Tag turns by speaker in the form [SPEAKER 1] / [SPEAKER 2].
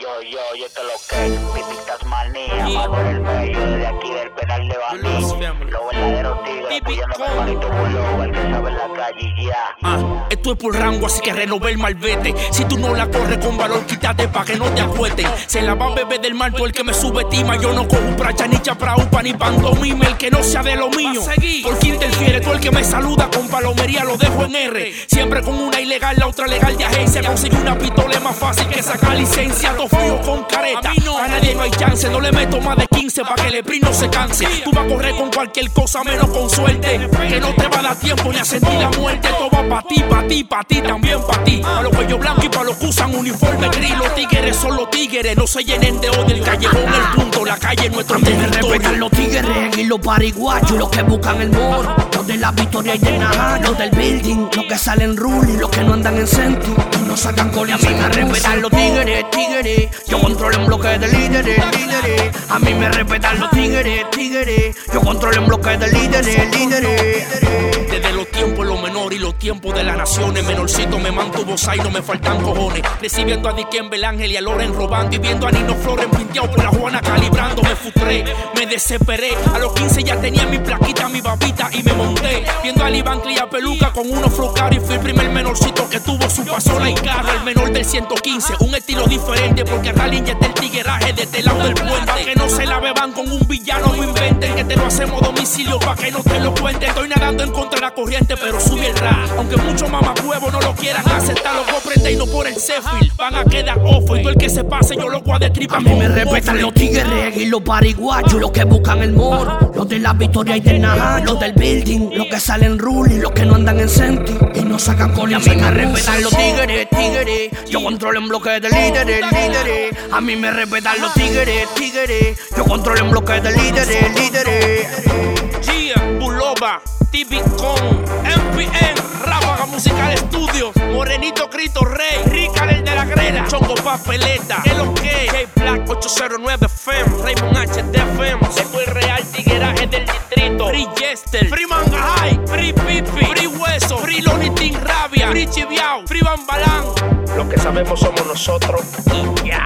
[SPEAKER 1] Yo, yo, yo te lo que, pipitas manía, mago el medio, desde aquí del penal de Baní. Los verdaderos tigres, apoyando mi hermanito Bulo, el que sabe en la calle y ya.
[SPEAKER 2] Ah, esto es por rango, así que renové el malvete. Si tú no la corres con valor, quítate pa' que no te acuesten. Se la va a beber del mal el que me subestima. Yo no cojo pracha, ni chapra, upa, ni pantomime. El que no sea de lo mío. Por quién interfiere, tú el que me saluda con palomería, lo dejo en R. Siempre con una ilegal, la otra legal de agencia. Consigue una pistola es más fácil que sacar licencia. Todo frío con careta. A nadie no hay chance, no le meto más de 15 pa' que el sprint no se canse. Tú vas a correr con cualquier cosa menos con suerte. Que no te va a dar tiempo ni a sentir la muerte. Todo va pa' ti, pa' ti, pa' ti, también pa' ti. A los cuellos blancos y pa' los que usan uniforme gris. Los tigres son los tigres, no se llenen de odio. El callejón, el punto, la calle es nuestro territorio.
[SPEAKER 3] Respetan los tigres y los pariguachos, los que buscan el moro. Los de la victoria y del Naja, los del building, los que salen ruling, los que no andan en senti. Y no sacan con
[SPEAKER 4] a mí me respetan los tigres, tigres. Yo controlo en bloque de líderes, líderes. A mí me respetan los tigres, tigres. Yo controlo en bloque de líderes, líderes.
[SPEAKER 2] De las naciones, menorcito me mantuvo y no me faltan cojones. Recibiendo a Diquén Ángel y a Loren robando y viendo a Nino Flores pinteado por la Juana calibrando. Me frustré, me desesperé. A los 15 ya tenía mi plaquita, mi babita y me monté. Viendo a Iván y a Peluca con unos flocar y fui el primer menorcito que tuvo su pasola y carro. El menor del 115, un estilo diferente porque acá ya está el tigueraje de este lado del puente. Que no se la beban con un villano, no inventen que te lo hacemos domicilio pa' que no te lo cuenten. Estoy nadando en contra de la corriente, pero sube el rap. Aunque muchos mamacuevos no lo quieran aceptar, los comprende y no por el Cefil. Van a quedar off y todo el que se pase, yo lo voy a destripar.
[SPEAKER 3] A mí me respetan los tigres y los pariguachos, los que buscan el moro. Los de la victoria y del Naja, los del building, los que salen ruling, los que no andan en senti. Y no sacan con
[SPEAKER 4] a mí me respetan los tigres, tigres. Yo controlo en bloque de líderes, líderes. A mí me respetan los tigres, tigres. Yo controlo en bloque de líderes, líderes.
[SPEAKER 2] Gia, Bulova, Tibicon, MPN, Ráfaga Musical Estudios, Morenito Crito Rey, Rica el de la Grela, Chongo Papeleta, El OK, J-Black 809 FM, Raymond HD FM, Seco Real Tigueraje del Distrito, Free Jester, Free Manga High, Free Pipi, Free Hueso, Free Lonitin Rabia, Free Chiviao, Free Bambalán. Lo que sabemos somos nosotros y ya.